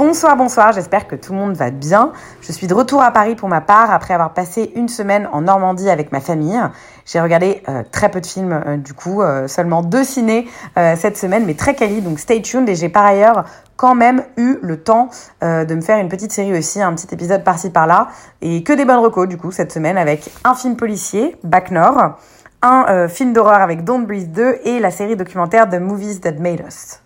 Bonsoir, bonsoir, j'espère que tout le monde va bien. Je suis de retour à Paris pour ma part après avoir passé une semaine en Normandie avec ma famille. J'ai regardé euh, très peu de films euh, du coup, euh, seulement deux ciné cette semaine, mais très quali, donc stay tuned. Et j'ai par ailleurs quand même eu le temps de me faire une petite série aussi, un petit épisode par-ci par-là, et que des bonnes recos du coup cette semaine avec un film policier, Back Nord, un film d'horreur avec Don't Breathe 2 et la série documentaire The Movies That Made Us.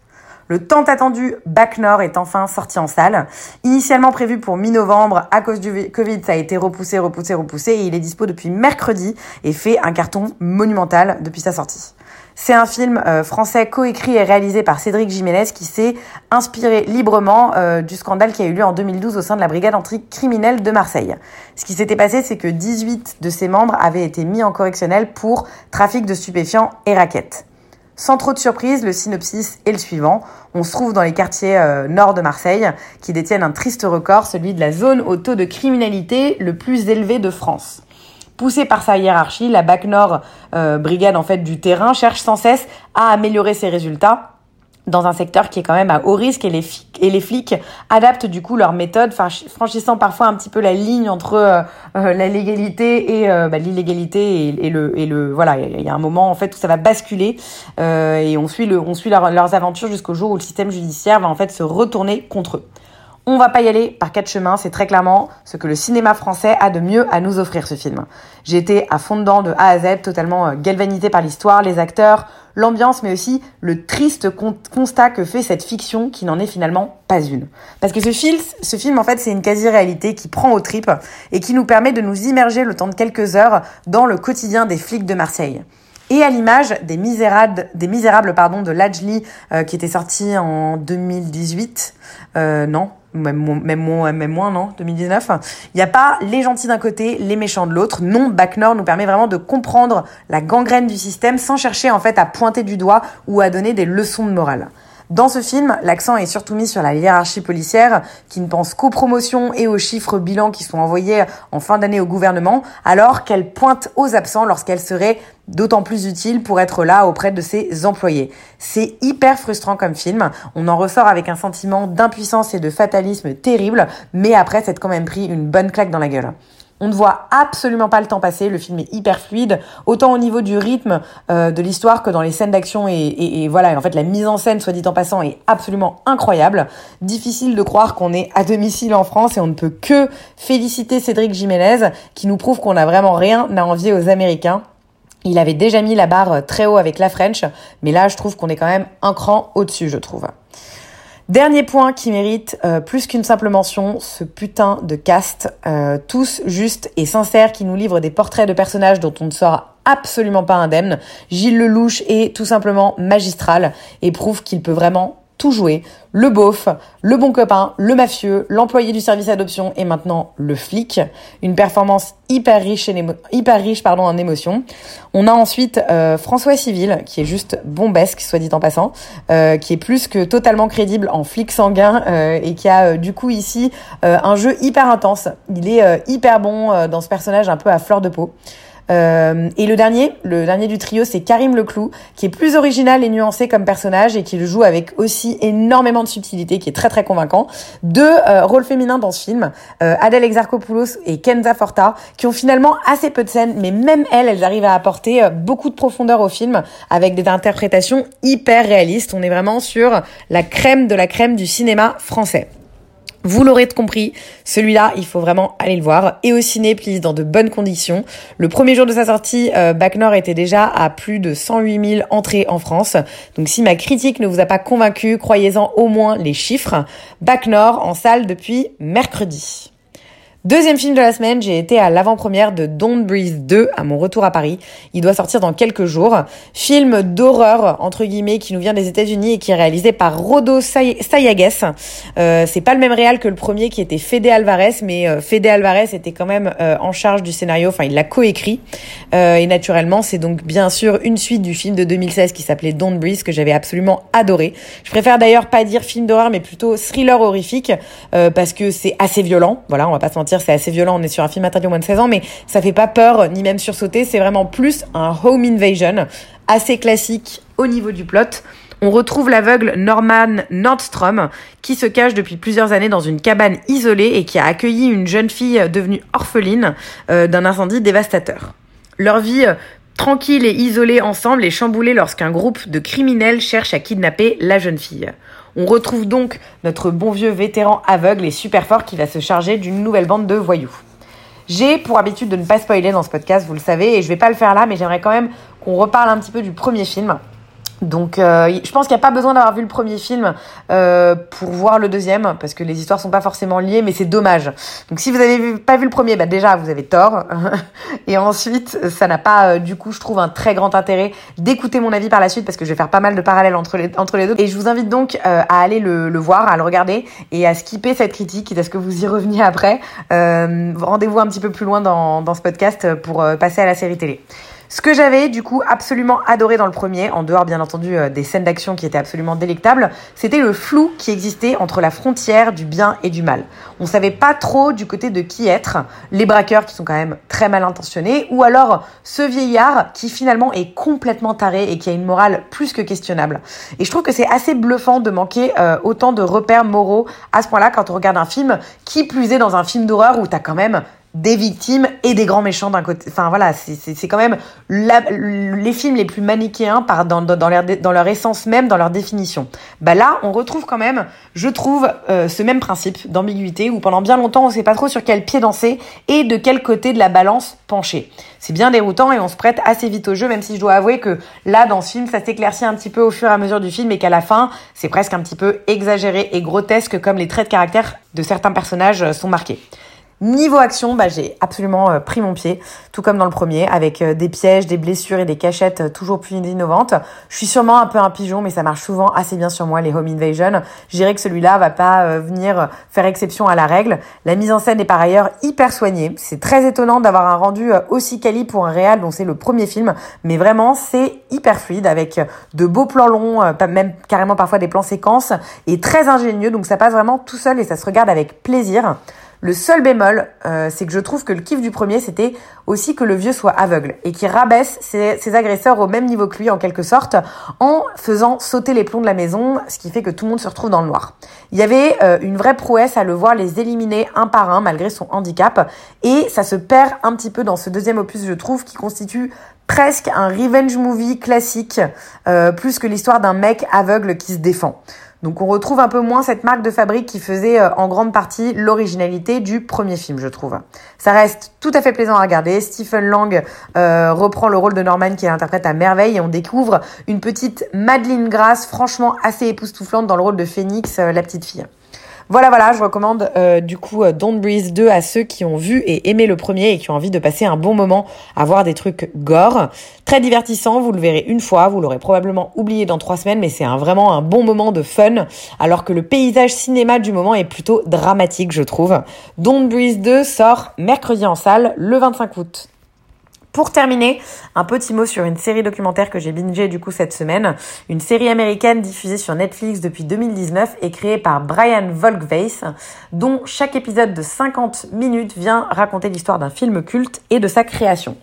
Le tant attendu Back Nord est enfin sorti en salle. Initialement prévu pour mi-novembre, à cause du Covid, ça a été repoussé, repoussé, repoussé, et il est dispo depuis mercredi et fait un carton monumental depuis sa sortie. C'est un film euh, français coécrit et réalisé par Cédric Jiménez qui s'est inspiré librement euh, du scandale qui a eu lieu en 2012 au sein de la brigade anticriminelle de Marseille. Ce qui s'était passé, c'est que 18 de ses membres avaient été mis en correctionnel pour trafic de stupéfiants et raquettes. Sans trop de surprise, le synopsis est le suivant. On se trouve dans les quartiers euh, nord de Marseille, qui détiennent un triste record, celui de la zone au taux de criminalité le plus élevé de France. Poussée par sa hiérarchie, la BAC Nord, euh, brigade en fait du terrain, cherche sans cesse à améliorer ses résultats dans un secteur qui est quand même à haut risque et les, flics adaptent du coup leurs méthodes, franchi- franchissant parfois un petit peu la ligne entre euh, euh, la légalité et euh, bah, l'illégalité et, le voilà il y a un moment en fait où ça va basculer et on suit le on suit leur- leurs aventures jusqu'au jour où le système judiciaire va en fait se retourner contre eux. On va pas y aller par quatre chemins, c'est très clairement ce que le cinéma français a de mieux à nous offrir ce film. J'ai été à fond dedans de A à Z, totalement euh, galvanisé par l'histoire, les acteurs, l'ambiance, mais aussi le triste con- constat que fait cette fiction qui n'en est finalement pas une. Parce que ce film, ce film en fait, c'est une quasi-réalité qui prend aux tripes et qui nous permet de nous immerger le temps de quelques heures dans le quotidien des flics de Marseille. Et à l'image des misérables, des misérables pardon, de Lajli, euh, qui était sorti en 2018, euh, non, même, mo- même, même moins, non, 2019. Il n'y a pas les gentils d'un côté, les méchants de l'autre. Non, Back Nord nous permet vraiment de comprendre la gangrène du système sans chercher en fait à pointer du doigt ou à donner des leçons de morale. Dans ce film, l'accent est surtout mis sur la hiérarchie policière qui ne pense qu'aux promotions et aux chiffres bilans qui sont envoyés en fin d'année au gouvernement, alors qu'elle pointe aux absents lorsqu'elle serait d'autant plus utile pour être là auprès de ses employés. C'est hyper frustrant comme film, on en ressort avec un sentiment d'impuissance et de fatalisme terrible, mais après s'être quand même pris une bonne claque dans la gueule. On ne voit absolument pas le temps passer, le film est hyper fluide, autant au niveau du rythme euh, de l'histoire que dans les scènes d'action et, voilà, en fait la mise en scène, soit dit en passant, est absolument incroyable. Difficile de croire qu'on est à domicile en France et on ne peut que féliciter Cédric Jiménez qui nous prouve qu'on n'a vraiment rien à envier aux Américains. Il avait déjà mis la barre très haut avec la French, mais là je trouve qu'on est quand même un cran au-dessus, je trouve. Dernier point qui mérite euh, plus qu'une simple mention, ce putain de cast, euh, tous justes et sincères, qui nous livrent des portraits de personnages dont on ne sera absolument pas indemne. Gilles Lelouch est tout simplement magistral et prouve qu'il peut vraiment tout jouer. Le beauf, le bon copain, le mafieux, l'employé du service adoption et maintenant le flic. Une performance hyper riche, en hyper riche pardon, en émotions. On a ensuite euh, François Civil, qui est juste bombesque, soit dit en passant, euh, qui est plus que totalement crédible en flic sanguin euh, et qui a euh, du coup ici euh, un jeu hyper intense. Il est hyper bon dans ce personnage un peu à fleur de peau. Euh, et le dernier, le dernier du trio, c'est Karim Leclou, qui est plus original et nuancé comme personnage et qui le joue avec aussi énormément de subtilité, qui est très très convaincant. Deux euh, rôles féminins dans ce film, euh, Adèle Exarchopoulos et Kenza Forta, qui ont finalement assez peu de scènes, mais même elles, elles arrivent à apporter beaucoup de profondeur au film avec des interprétations hyper réalistes. On est vraiment sur la crème de la crème du cinéma français. Vous l'aurez compris, celui-là, il faut vraiment aller le voir. Et au ciné, please, dans de bonnes conditions. Le premier jour de sa sortie, euh, était déjà à plus de 108 000 entrées en France. Donc si ma critique ne vous a pas convaincu, croyez-en au moins les chiffres. Bac Nord en salle depuis mercredi. Deuxième film de la semaine, j'ai été à l'avant-première de Don't Breathe 2 à mon retour à Paris. Il doit sortir dans quelques jours. Film d'horreur, entre guillemets, qui nous vient des États-Unis et qui est réalisé par Rodo Sayagues. Euh, c'est pas le même réal que le premier qui était Fede Alvarez, mais euh, Fede Alvarez était quand même euh, en charge du scénario, enfin il l'a coécrit. Euh, et naturellement, c'est donc bien sûr une suite du film de 2016 qui s'appelait Don't Breathe, que j'avais absolument adoré. Je préfère d'ailleurs pas dire film d'horreur, mais plutôt thriller horrifique, parce que c'est assez violent. Voilà, on va pas se mentir c'est assez violent, on est sur un film interdit au moins de 16 ans, mais ça fait pas peur, ni même sursauter, c'est vraiment plus un home invasion, assez classique au niveau du plot. On retrouve l'aveugle Norman Nordstrom qui se cache depuis plusieurs années dans une cabane isolée et qui a accueilli une jeune fille devenue orpheline euh, d'un incendie dévastateur. Leur vie euh, tranquille et isolée ensemble est chamboulée lorsqu'un groupe de criminels cherche à kidnapper la jeune fille. On retrouve donc notre bon vieux vétéran aveugle et super fort qui va se charger d'une nouvelle bande de voyous. J'ai pour habitude de ne pas spoiler dans ce podcast, vous le savez, et je vais pas le faire là, mais j'aimerais quand même qu'on reparle un petit peu du premier film. Donc, euh, je pense qu'il n'y a pas besoin d'avoir vu le premier film euh, pour voir le deuxième, parce que les histoires sont pas forcément liées, mais c'est dommage. Donc, si vous avez pas vu le premier, bah déjà vous avez tort. et ensuite, ça n'a pas, euh, du coup, je trouve un très grand intérêt d'écouter mon avis par la suite, parce que je vais faire pas mal de parallèles entre les entre les deux. Et je vous invite donc à aller le, le, voir, à le regarder et à skipper cette critique, quitte à ce que vous y reveniez après. Rendez-vous un petit peu plus loin dans dans ce podcast pour passer à la série télé. Ce que j'avais du coup absolument adoré dans le premier, en dehors bien entendu euh, des scènes d'action qui étaient absolument délectables, c'était le flou qui existait entre la frontière du bien et du mal. On savait pas trop du côté de qui être, les braqueurs qui sont quand même très mal intentionnés, ou alors ce vieillard qui finalement est complètement taré et qui a une morale plus que questionnable. Et je trouve que c'est assez bluffant de manquer euh, autant de repères moraux à ce point-là quand on regarde un film, qui plus est dans un film d'horreur où t'as quand même des victimes et des grands méchants d'un côté. Enfin voilà, c'est quand même les films les plus manichéens par, dans, dans, leur, dans leur essence même, dans leur définition. Bah là, on retrouve quand même, je trouve, euh, ce même principe d'ambiguïté où pendant bien longtemps on sait pas trop sur quel pied danser et de quel côté de la balance pencher. C'est bien déroutant et on se prête assez vite au jeu, même si je dois avouer que là, dans ce film, ça s'éclaircit un petit peu au fur et à mesure du film et qu'à la fin, c'est presque un petit peu exagéré et grotesque comme les traits de caractère de certains personnages sont marqués. Niveau action, bah, j'ai absolument euh, pris mon pied, tout comme dans le premier, avec euh, des pièges, des blessures et des cachettes euh, toujours plus innovantes. Je suis sûrement un peu un pigeon, mais ça marche souvent assez bien sur moi, les home invasion. Je dirais que celui-là va pas venir faire exception à la règle. La mise en scène est par ailleurs hyper soignée. C'est très étonnant d'avoir un rendu aussi quali pour un réal dont c'est le premier film, mais vraiment c'est hyper fluide avec de beaux plans longs, même carrément parfois des plans séquences, et très ingénieux, donc ça passe vraiment tout seul et ça se regarde avec plaisir. Le seul bémol, euh, c'est que je trouve que le kiff du premier, c'était aussi que le vieux soit aveugle et qu'il rabaisse ses, agresseurs au même niveau que lui en quelque sorte, en faisant sauter les plombs de la maison, ce qui fait que tout le monde se retrouve dans le noir. Il y avait euh, une vraie prouesse à le voir les éliminer un par un malgré son handicap, et ça se perd un petit peu dans ce deuxième opus, je trouve, qui constitue presque un revenge movie classique, euh, plus que l'histoire d'un mec aveugle qui se défend. Donc on retrouve un peu moins cette marque de fabrique qui faisait euh, en grande partie l'originalité du premier film, je trouve. Ça reste tout à fait plaisant à regarder. Stephen Lang euh, reprend le rôle de Norman qui interprète à merveille et on découvre une petite Madeleine Grasse franchement assez époustouflante dans le rôle de Phoenix, euh, la petite fille. Voilà, voilà, je recommande euh, du coup euh, Don't Breathe 2 à ceux qui ont vu et aimé le premier et qui ont envie de passer un bon moment à voir des trucs gore. Très divertissant, vous le verrez une fois, vous l'aurez probablement oublié dans trois semaines, mais c'est un, vraiment un bon moment de fun, alors que le paysage cinéma du moment est plutôt dramatique, je trouve. Don't Breathe 2 sort mercredi en salle le 25 août. Pour terminer, un petit mot sur une série documentaire que j'ai bingé du coup cette semaine. Une série américaine diffusée sur Netflix depuis 2019 et créée par Brian Volkweis, dont chaque épisode de 50 minutes vient raconter l'histoire d'un film culte et de sa création.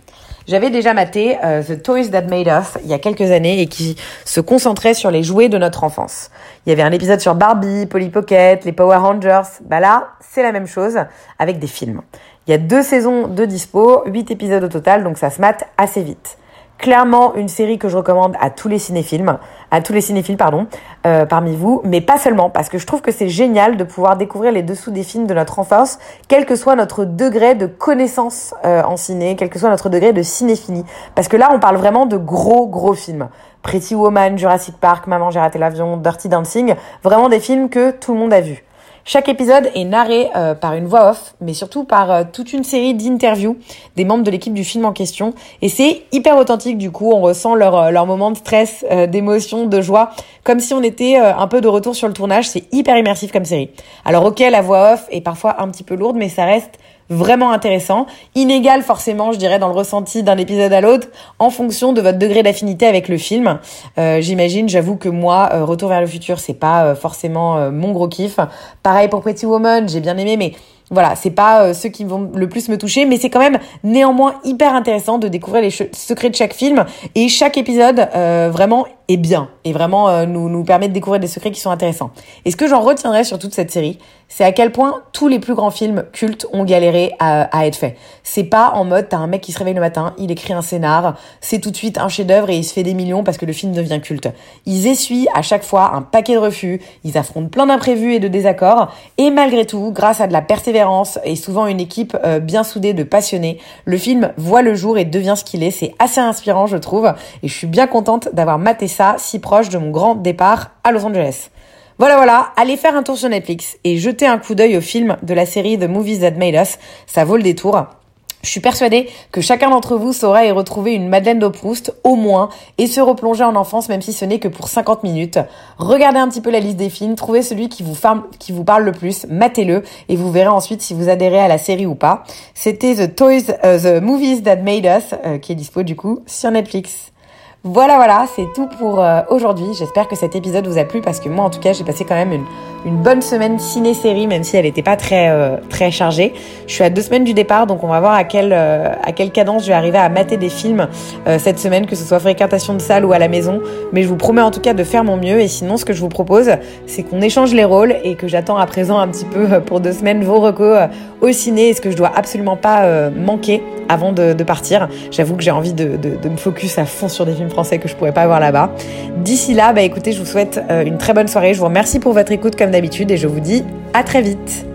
J'avais déjà maté euh, The Toys That Made Us il y a quelques années et qui se concentrait sur les jouets de notre enfance. Il y avait un épisode sur Barbie, Polly Pocket, les Power Rangers. Bah là, c'est la même chose avec des films. Il y a deux saisons de dispo, huit épisodes au total, donc ça se mate assez vite. Clairement, une série que je recommande à tous les cinéphiles, à tous les cinéphiles, pardon, euh, parmi vous, mais pas seulement, parce que je trouve que c'est génial de pouvoir découvrir les dessous des films de notre enfance, quel que soit notre degré de connaissance euh, en ciné, quel que soit notre degré de cinéphilie. Parce que là, on parle vraiment de gros, gros films. Pretty Woman, Jurassic Park, Maman, j'ai raté l'avion, Dirty Dancing, vraiment des films que tout le monde a vus. Chaque épisode est narré euh, par une voix off, mais surtout par euh, toute une série d'interviews des membres de l'équipe du film en question. Et c'est hyper authentique du coup, on ressent leur, euh, leur moment de stress, d'émotion, de joie, comme si on était un peu de retour sur le tournage. C'est hyper immersif comme série. Alors ok, la voix off est parfois un petit peu lourde, mais ça reste vraiment intéressant, inégal forcément, je dirais, dans le ressenti d'un épisode à l'autre, en fonction de votre degré d'affinité avec le film. Euh, J'imagine, j'avoue que moi, euh, Retour vers le futur, c'est pas euh, forcément mon gros kiff. Pareil pour Pretty Woman, j'ai bien aimé, mais voilà, c'est pas ceux qui vont le plus me toucher, mais c'est quand même néanmoins hyper intéressant de découvrir les secrets de chaque film et chaque épisode vraiment est bien et vraiment nous nous permet de découvrir des secrets qui sont intéressants. Et ce que j'en retiendrai sur toute cette série, c'est à quel point tous les plus grands films cultes ont galéré à, à être faits. C'est pas en mode t'as un mec qui se réveille le matin, il écrit un scénar, c'est tout de suite un chef-d'œuvre et il se fait des millions parce que le film devient culte. Ils essuient à chaque fois un paquet de refus, ils affrontent plein d'imprévus et de désaccords et malgré tout, grâce à de la persévérance et souvent une équipe euh, bien soudée de passionnés, le film voit le jour et devient ce qu'il est. C'est assez inspirant, je trouve, et je suis bien contente d'avoir maté ça si proche de mon grand départ à Los Angeles. Voilà, voilà, allez faire un tour sur Netflix et jetez un coup d'œil au film de la série The Movies That Made Us. Ça vaut le détour. Je suis persuadée que chacun d'entre vous saura y retrouver une Madeleine de Proust, au moins, et se replonger en enfance, même si ce n'est que pour 50 minutes. Regardez un petit peu la liste des films, trouvez celui qui vous, parle le plus, matez-le, et vous verrez ensuite si vous adhérez à la série ou pas. C'était The Toys, uh, The Movies That Made Us, euh, qui est dispo du coup sur Netflix. Voilà, voilà, c'est tout pour euh, aujourd'hui. J'espère que cet épisode vous a plu parce que moi, en tout cas, j'ai passé quand même une, une bonne semaine ciné-série, même si elle n'était pas très, euh, très chargée. Je suis à deux semaines du départ, donc on va voir à quelle, euh, à quelle cadence je vais arriver à mater des films cette semaine, que ce soit fréquentation de salle ou à la maison. Mais je vous promets en tout cas de faire mon mieux. Et sinon, ce que je vous propose, c'est qu'on échange les rôles et que j'attends à présent un petit peu pour deux semaines vos recos au ciné et ce que je dois absolument pas manquer avant de, partir. J'avoue que j'ai envie de, de, me focus à fond sur des films français que je pourrais pas voir là-bas. D'ici là, bah écoutez, je vous souhaite euh, une très bonne soirée. Je vous remercie pour votre écoute d'habitude et je vous dis à très vite.